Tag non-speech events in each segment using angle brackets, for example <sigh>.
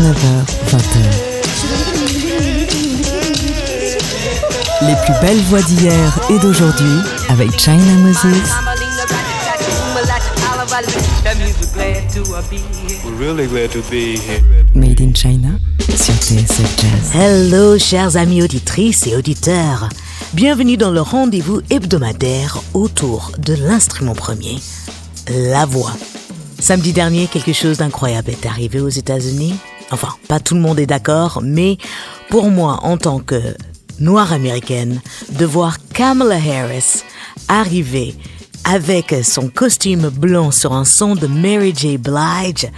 19h, 20h. Les plus belles voix d'hier et d'aujourd'hui avec China Moses. Made in China sur TSF Jazz. Hello, chers amis auditrices et auditeurs. Bienvenue dans le rendez-vous hebdomadaire autour de l'instrument premier, la voix. Samedi dernier, quelque chose d'incroyable est arrivé aux États-Unis. Enfin, pas tout le monde est d'accord, mais pour moi, en tant que noire américaine, de voir Kamala Harris arriver avec son costume blanc sur un son de Mary J. Blige,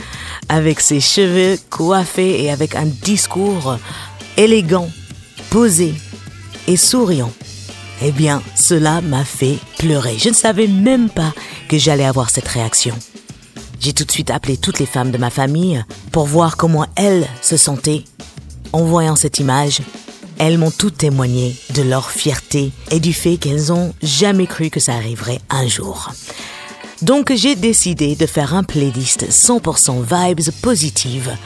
avec ses cheveux coiffés et avec un discours élégant, posé et souriant. Eh bien, cela m'a fait pleurer. Je ne savais même pas que j'allais avoir cette réaction. J'ai tout de suite appelé toutes les femmes de ma famille pour voir comment elles se sentaient en voyant cette image. Elles m'ont toutes témoigné de leur fierté et du fait qu'elles ont jamais cru que ça arriverait un jour. Donc j'ai décidé de faire un playlist 100% vibes positives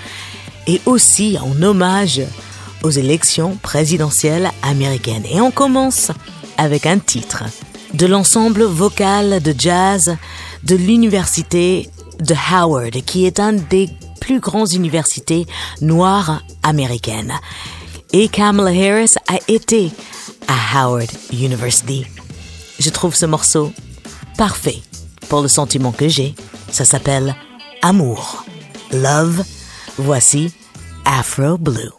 et aussi en hommage aux élections présidentielles américaines. Et on commence avec un titre de l'ensemble vocal de jazz de l'université de Howard, qui est une des plus grandes universités noires américaines. Et Kamala Harris a été à Howard University. Je trouve ce morceau parfait pour le sentiment que j'ai. Ça s'appelle Amour. Love. Voici Afro Blue.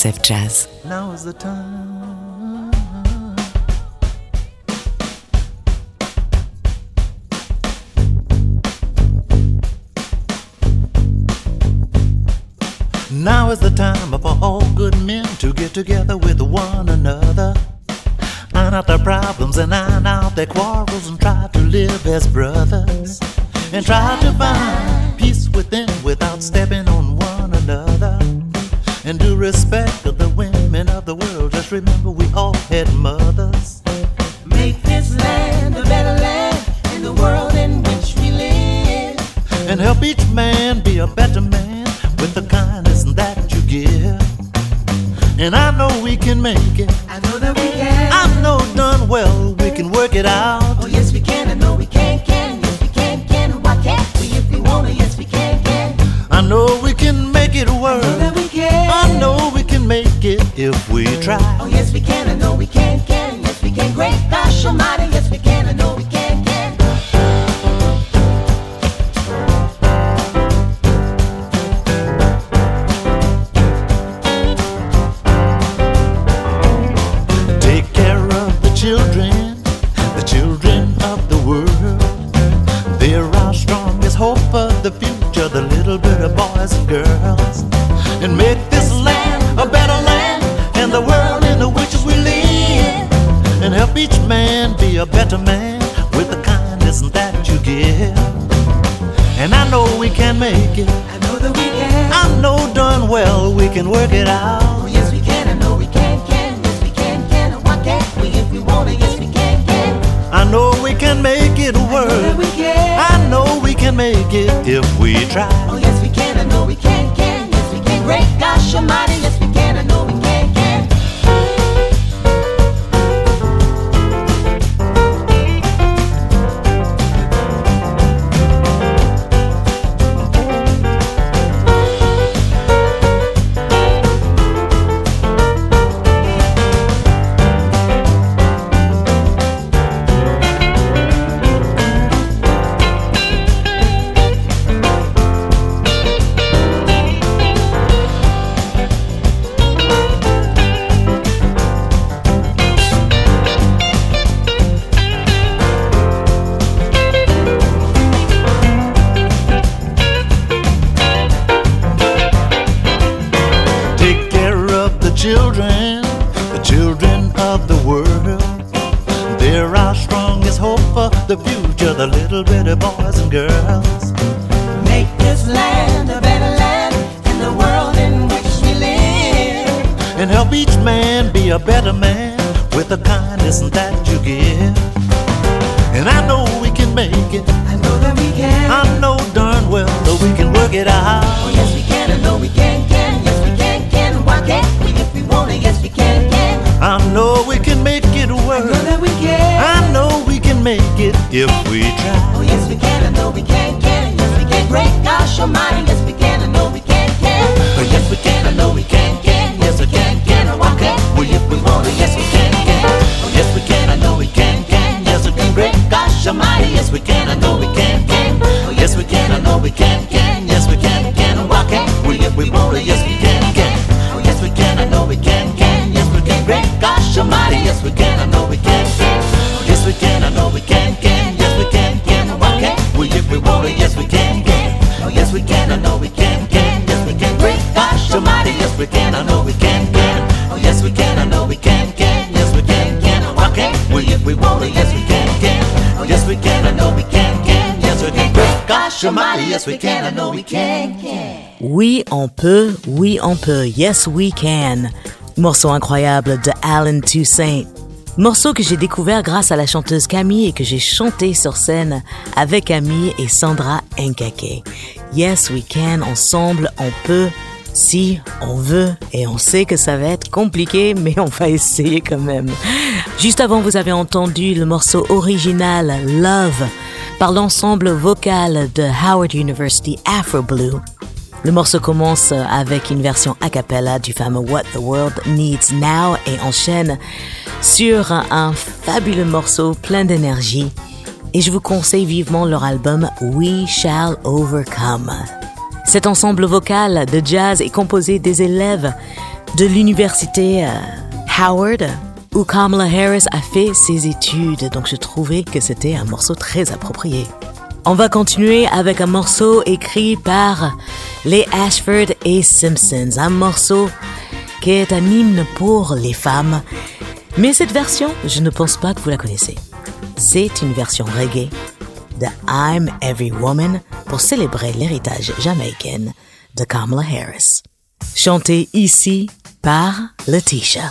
TSF Jazz. Now is the time. Now is the time for all good men to get together with one another. Iron out their problems and iron out their quarrels and try to live as brothers. And try to find peace within without stepping on one and do respect of the women of the world. Just remember we all had mothers. Make this land a better land in the world in which we live. And help each man be a better man with the kindness that you give. And I know we can make it. I know that we can. I know done well we can work it out. If we try. Oh yes we can. I know we can. Can yes we can. Great gosh Almighty. Can make it work. that we can. I know we can make it if we try. Oh yes we can, I know we can, can, yes we can. Great gosh almighty, yes Oui, on peut, oui, on peut. Yes, we can. Morceau incroyable de Alan Toussaint. Morceau que j'ai découvert grâce à la chanteuse Camille et que j'ai chanté sur scène avec Camille et Sandra Nkake. Yes, we can. Ensemble, on peut. Si on veut, et on sait que ça va être compliqué, mais on va essayer quand même. Juste avant, vous avez entendu le morceau original Love par l'ensemble vocal de Howard University Afro Blue. Le morceau commence avec une version a cappella du fameux What the World Needs Now et enchaîne sur un, fabuleux morceau plein d'énergie. Et je vous conseille vivement leur album We Shall Overcome. Cet ensemble vocal de jazz est composé des élèves de l'université euh, Howard où Kamala Harris a fait ses études, donc je trouvais que c'était un morceau très approprié. On va continuer avec un morceau écrit par les Ashford et Simpsons, un morceau qui est un hymne pour les femmes. Mais cette version, je ne pense pas que vous la connaissez. C'est une version reggae I'm Every Woman pour célébrer l'héritage jamaïcain de Kamala Harris. Chantée ici par Letitia.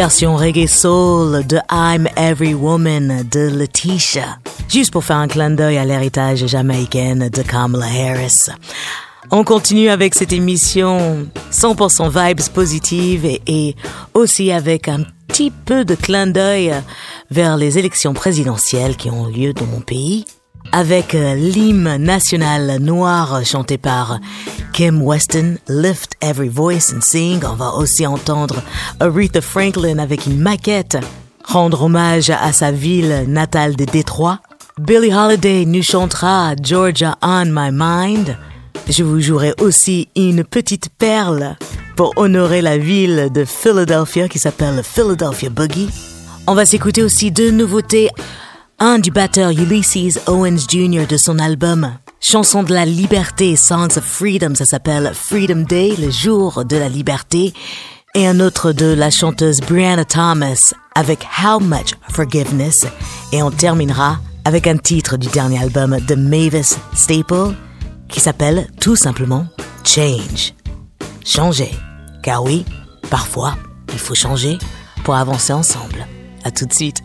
Version reggae soul de I'm Every Woman de Letitia. Juste pour faire un clin d'œil à l'héritage jamaïcain de Kamala Harris. On continue avec cette émission 100% vibes positives et, et aussi avec un petit peu de clin d'œil vers les élections présidentielles qui ont lieu dans mon pays avec euh, l'hymne national noir chanté par Kim Weston, Lift Every Voice and Sing. On va aussi entendre Aretha Franklin avec une maquette, rendre hommage à sa ville natale de Détroit. Billie Holiday nous chantera Georgia on My Mind. Je vous jouerai aussi une petite perle pour honorer la ville de Philadelphia qui s'appelle Philadelphia Boogie. On va s'écouter aussi deux nouveautés un du batteur Ulysses Owens Jr. de son album Chanson de la liberté, Songs of Freedom, ça s'appelle Freedom Day, le jour de la liberté, et un autre de la chanteuse Brianna Thomas avec How Much Forgiveness, et on terminera avec un titre du dernier album de Mavis Staple qui s'appelle tout simplement Change. Changer. Car oui, parfois, il faut changer pour avancer ensemble. À tout de suite.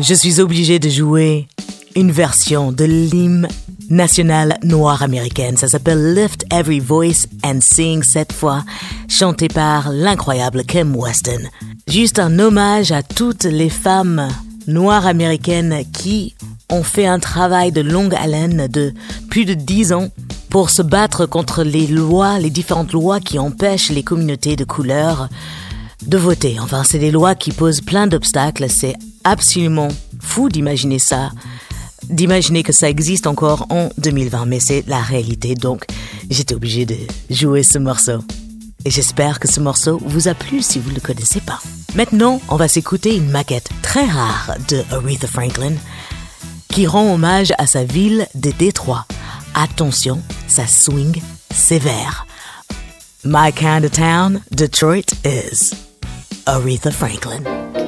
Je suis obligé de jouer une version de l'hymne national noire américaine. Ça s'appelle Lift Every Voice and Sing cette fois, chanté par l'incroyable Kim Weston. Juste un hommage à toutes les femmes noires américaines qui ont fait un travail de longue haleine de plus de dix ans pour se battre contre les lois, les différentes lois qui empêchent les communautés de couleur de voter. Enfin, c'est des lois qui posent plein d'obstacles. C'est absolument fou d'imaginer ça, d'imaginer que ça existe encore en 2020, mais c'est la réalité. Donc, j'étais obligé de jouer ce morceau. Et j'espère que ce morceau vous a plu si vous ne le connaissez pas. Maintenant, on va s'écouter une maquette très rare de Aretha Franklin qui rend hommage à sa ville de Détroit. Attention, ça swing sévère. My kind of town, Detroit is Aretha Franklin.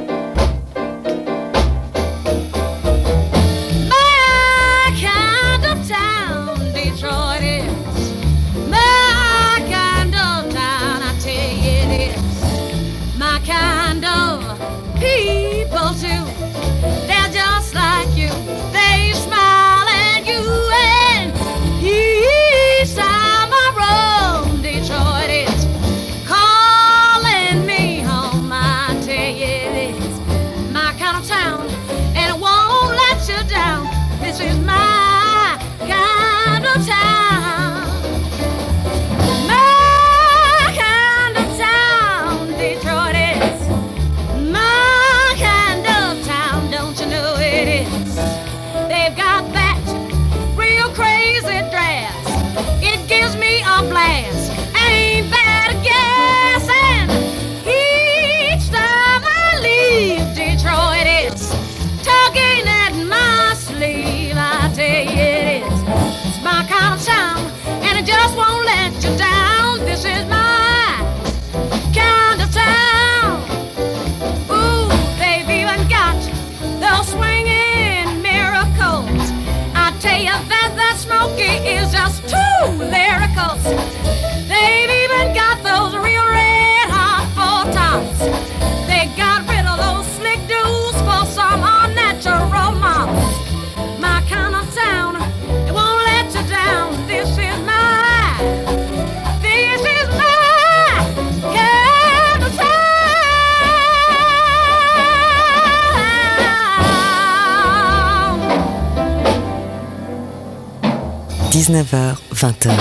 19h, 20h.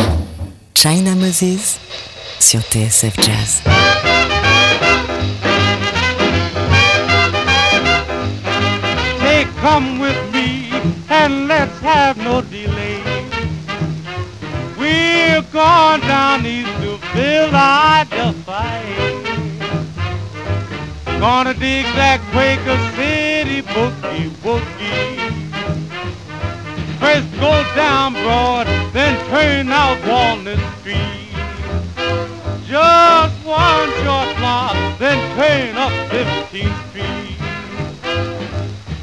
China Moses sur TSF Jazz. Say, come with me and let's have no delay. We're going down east to Philadelphia. Gonna dig that Quaker City boogie woogie. First go down Broad, then turn out Walnut Street. Just one short block, then turn up 15th Street.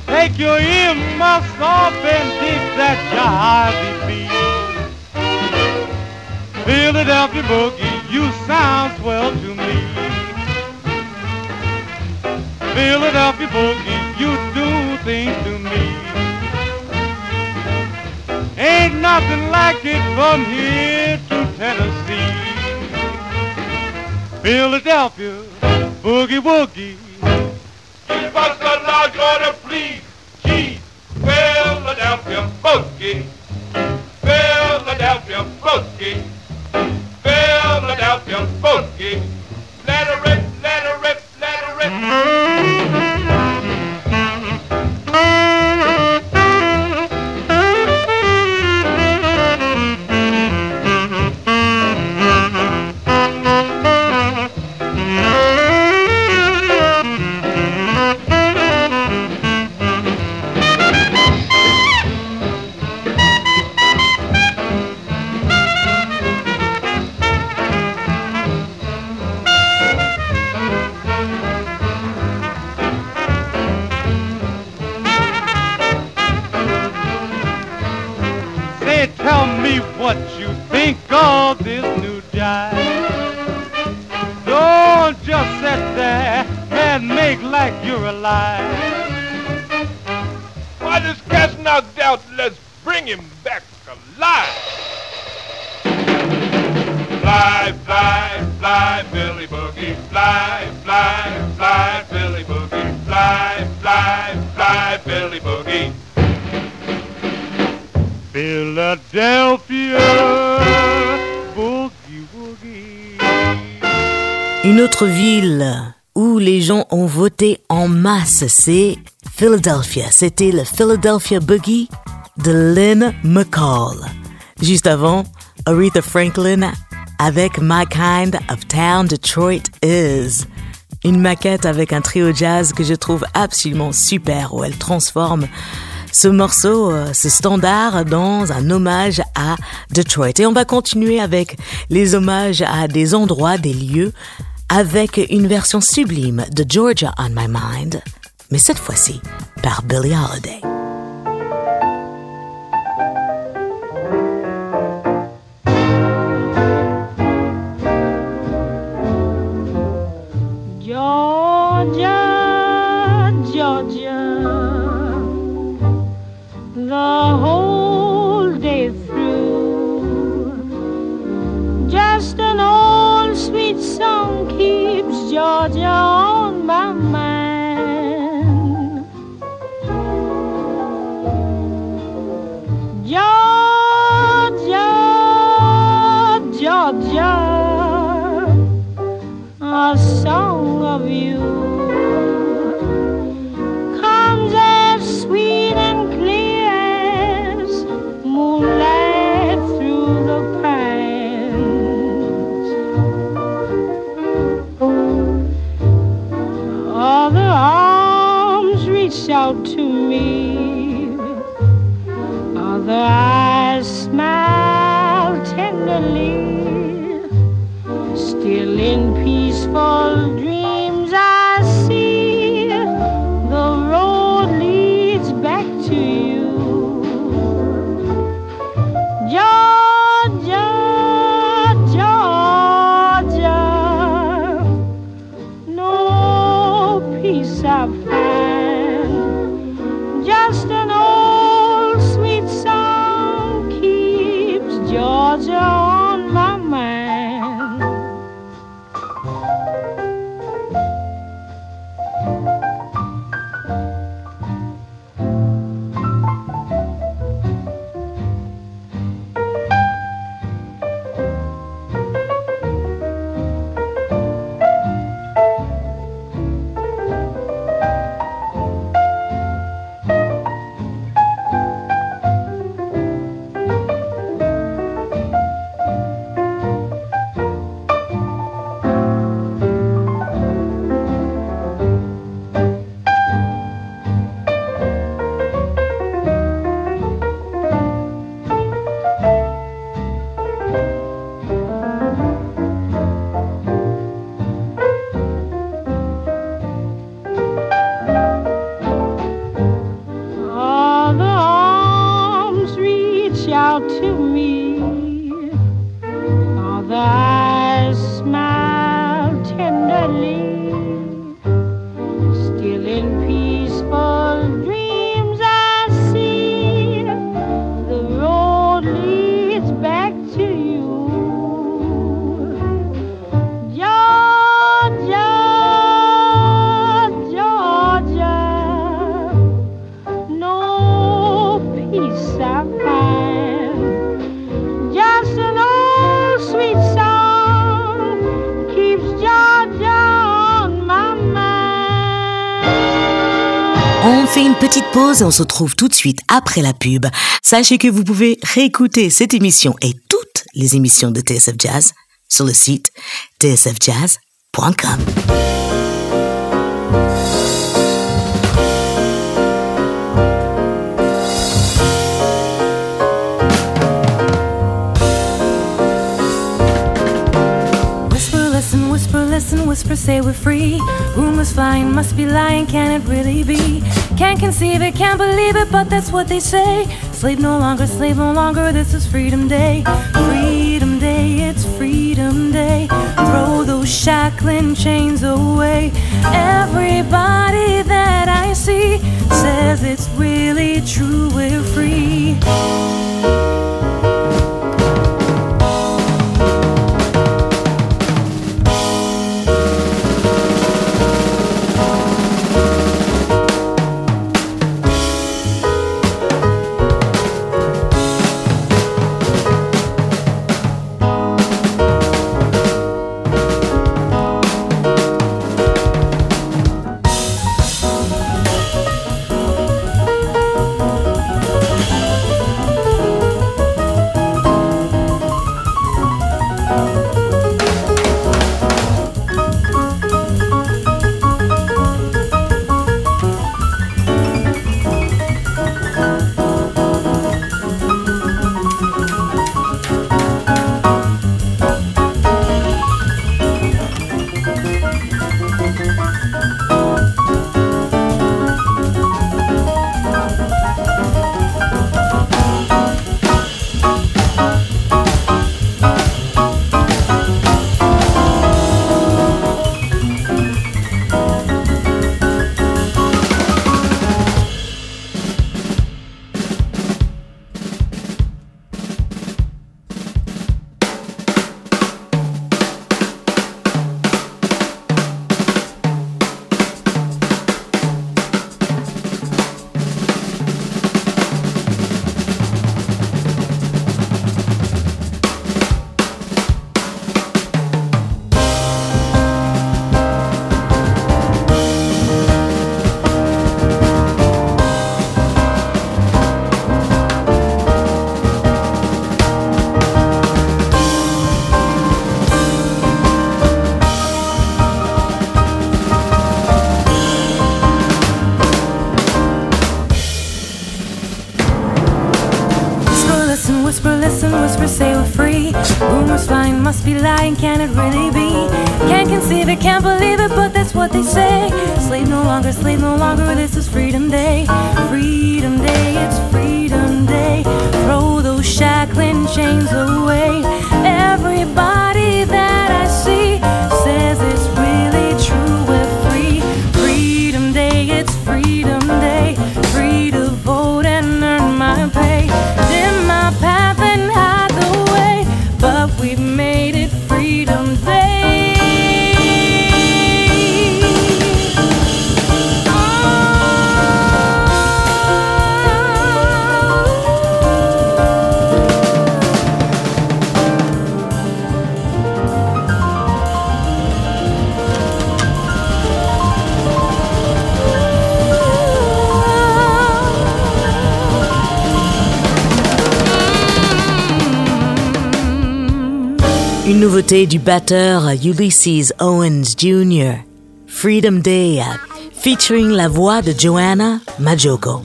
Take your earmuffs off and dig that jivey beat. Philadelphia boogie, you sound swell to me. Philadelphia boogie, you do things to me. Nothing like it from here to Tennessee. Philadelphia boogie woogie. Give us a large order, please. Cheese, Philadelphia boogie. Philadelphia boogie. Philadelphia boogie. C'est Philadelphia. C'était le Philadelphia Boogie de Lynn McCall. Juste avant, Aretha Franklin avec My Kind of Town Detroit Is. Une maquette avec un trio jazz que je trouve absolument super où elle transforme ce morceau, euh, ce standard dans un hommage à Detroit. Et on va continuer avec les hommages à des endroits, des lieux, avec une version sublime de Georgia on My Mind, mais cette fois-ci par Billie Holiday. Georgia on On fait une petite pause et on se retrouve tout de suite après la pub. Sachez que vous pouvez réécouter cette émission et toutes les émissions de TSF Jazz sur le site tsfjazz.com. listen, whisper, say we're free. Rumors flying, must be lying, can it really be? Can't conceive it, can't believe it, but that's what they say. Slave no longer, slave no longer, this is Freedom Day. Freedom Day, it's Freedom Day. Throw those shackling chains away. Everybody that I see says it's really true, we're free. Must be lying, can it really be? Can't conceive it, can't believe it, but that's what they say. Slave no longer, slave no longer, this is Freedom Day. Nouveauté du batteur Ulysses Owens Jr. Freedom Day featuring la voix de Joanna Majoko.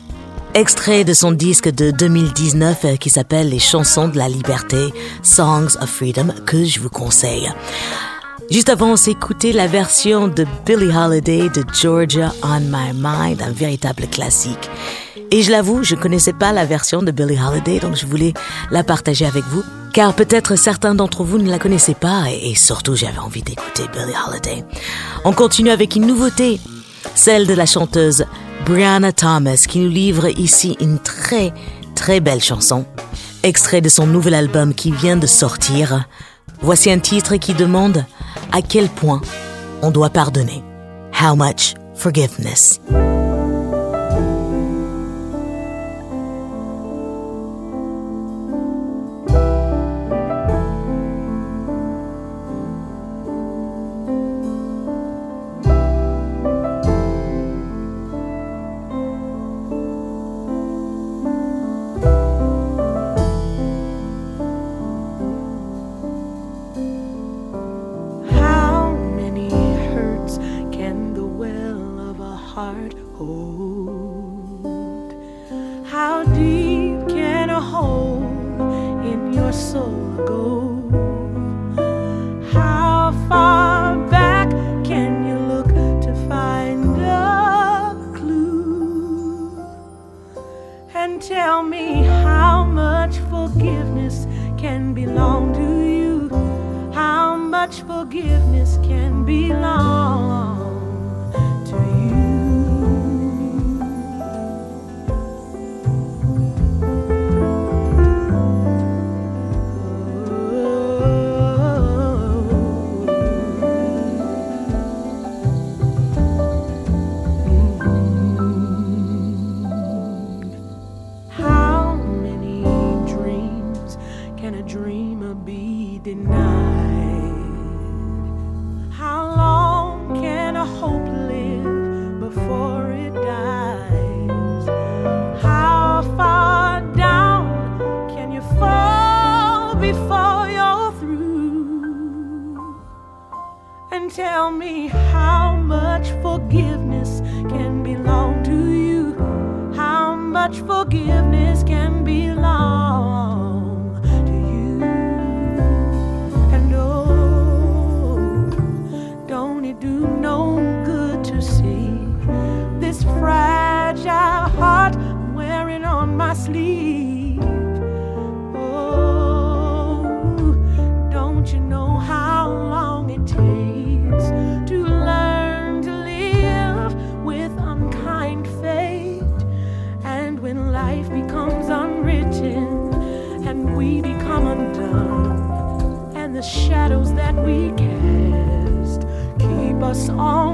Extrait de son disque de 2019 euh, qui s'appelle Les chansons de la liberté, Songs of Freedom, que je vous conseille. Juste avant, on écouté la version de Billie Holiday de Georgia on My Mind, un véritable classique. Et je l'avoue, je connaissais pas la version de Billie Holiday, donc je voulais la partager avec vous. Car peut-être certains d'entre vous ne la connaissaient pas, et, surtout j'avais envie d'écouter Billie Holiday. On continue avec une nouveauté, celle de la chanteuse Brianna Thomas, qui nous livre ici une très très belle chanson. Extrait de son nouvel album qui vient de sortir. Voici un titre qui demande à quel point on doit pardonner. How much forgiveness? tell me how much forgiveness can belong to you. How much forgiveness can belong. on.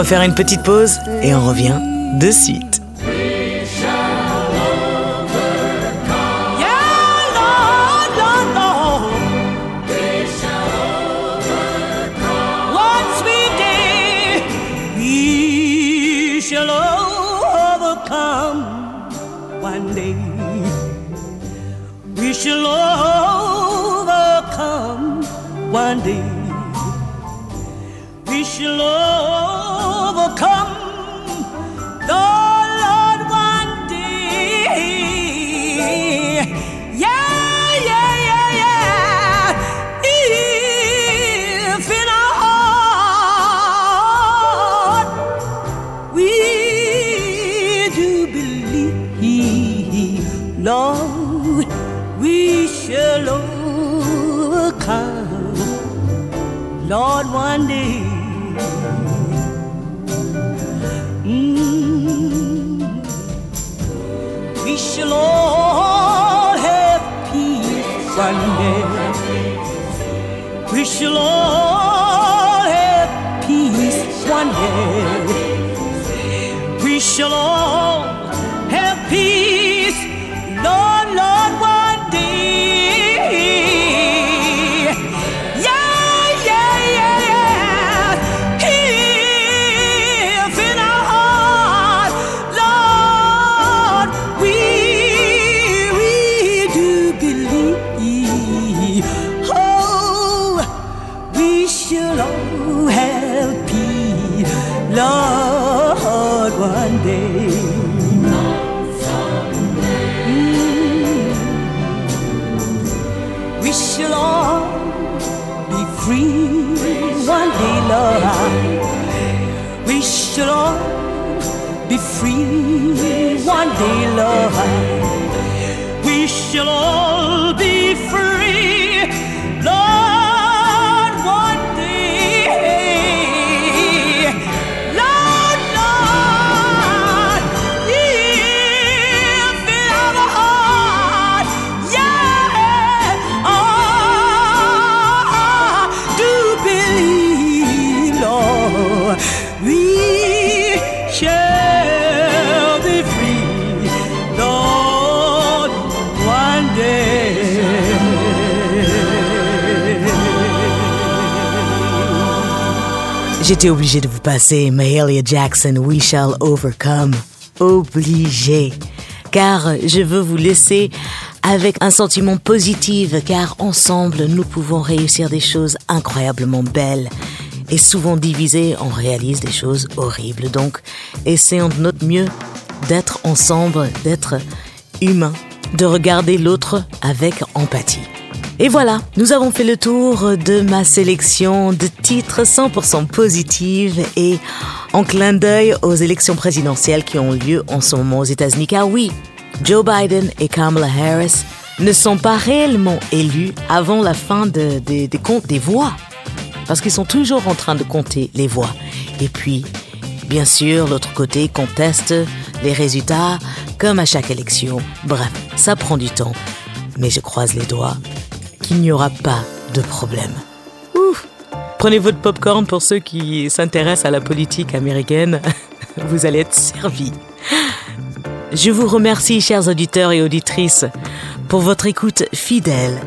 On va faire une petite pause et on revient dessus. We Lord. We shall all J'étais obligé de vous passer Mahalia Jackson, We Shall Overcome. Obligé. Car je veux vous laisser avec un sentiment positif, car ensemble, nous pouvons réussir des choses incroyablement belles. Et souvent divisés, on réalise des choses horribles. Donc, essayons de notre mieux d'être ensemble, d'être humains, de regarder l'autre avec empathie. Et voilà, nous avons fait le tour de ma sélection de titres 100% positives et en clin d'œil aux élections présidentielles qui ont lieu en ce moment aux États-Unis. Car oui, Joe Biden et Kamala Harris ne sont pas réellement élus avant la fin de- de- des comptes des voix. Parce qu'ils sont toujours en train de compter les voix. Et puis, bien sûr, l'autre côté conteste les résultats, comme à chaque élection. Bref, ça prend du temps. Mais je croise les doigts qu'il n'y aura pas de problème. Ouf. Prenez votre popcorn pour ceux qui s'intéressent à la politique américaine. <laughs> Vous allez être servis. Je vous remercie, chers auditeurs et auditrices, pour votre écoute fidèle.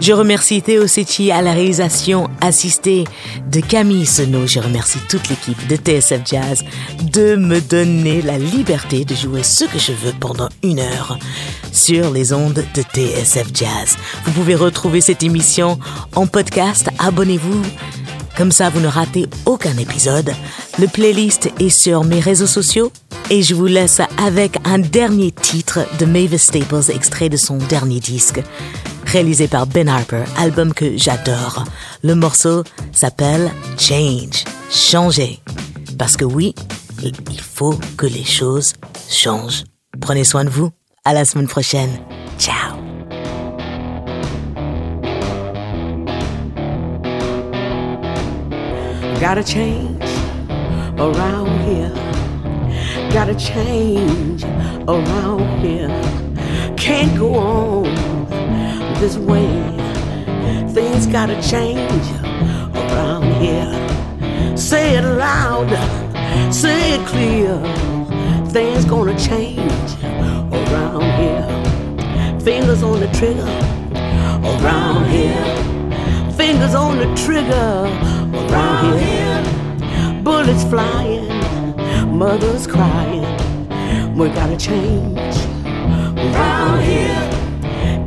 Je remercie Théo Sechi à la réalisation assistée de Camille Senot. Je remercie toute l'équipe de TSF Jazz de me donner la liberté de jouer ce que je veux pendant une heure sur les ondes de TSF Jazz. Vous pouvez retrouver cette émission en podcast. Abonnez-vous. Comme ça, vous ne ratez aucun épisode. Le playlist est sur mes réseaux sociaux. Et je vous laisse avec un dernier titre de Mavis Staples, extrait de son dernier disque, réalisé par Ben Harper, album que j'adore. Le morceau s'appelle Change, changer. Parce que oui, il faut que les choses changent. Prenez soin de vous. À la semaine prochaine. Ciao. Gotta change around here. Gotta change around here. Can't go on this way. Things gotta change around here. Say it loud, say it clear. Things gonna change around here. Fingers on the trigger around here. Fingers on the trigger around here. Bullets flying, mothers crying. We gotta change around here.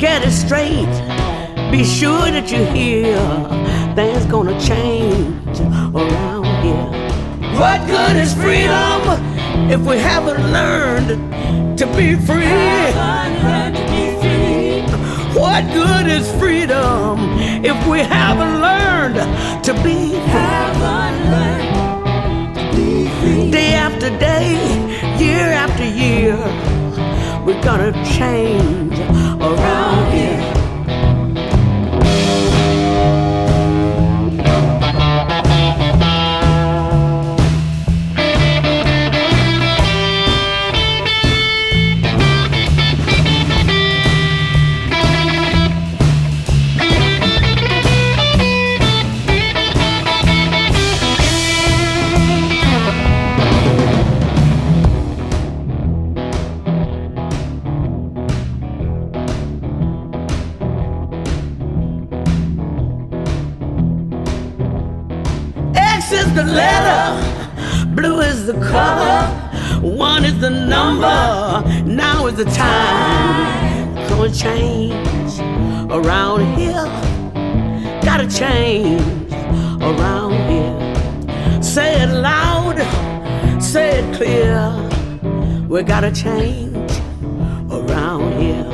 Get it straight. Be sure that you hear things gonna change around here. What good is freedom if we haven't learned to be free? What good is freedom if we haven't learned to be free? Day after day, year after year, we're gonna change around gotta change around here.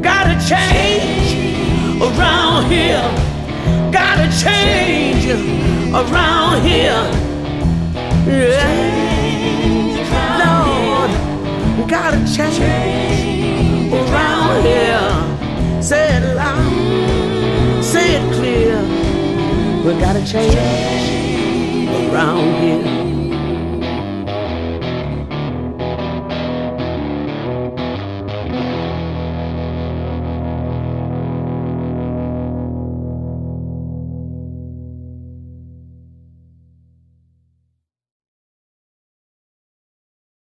Gotta change around here. Gotta change around here. Yeah. Lord, gotta change around here. Say it loud, say it clear. We gotta change around here.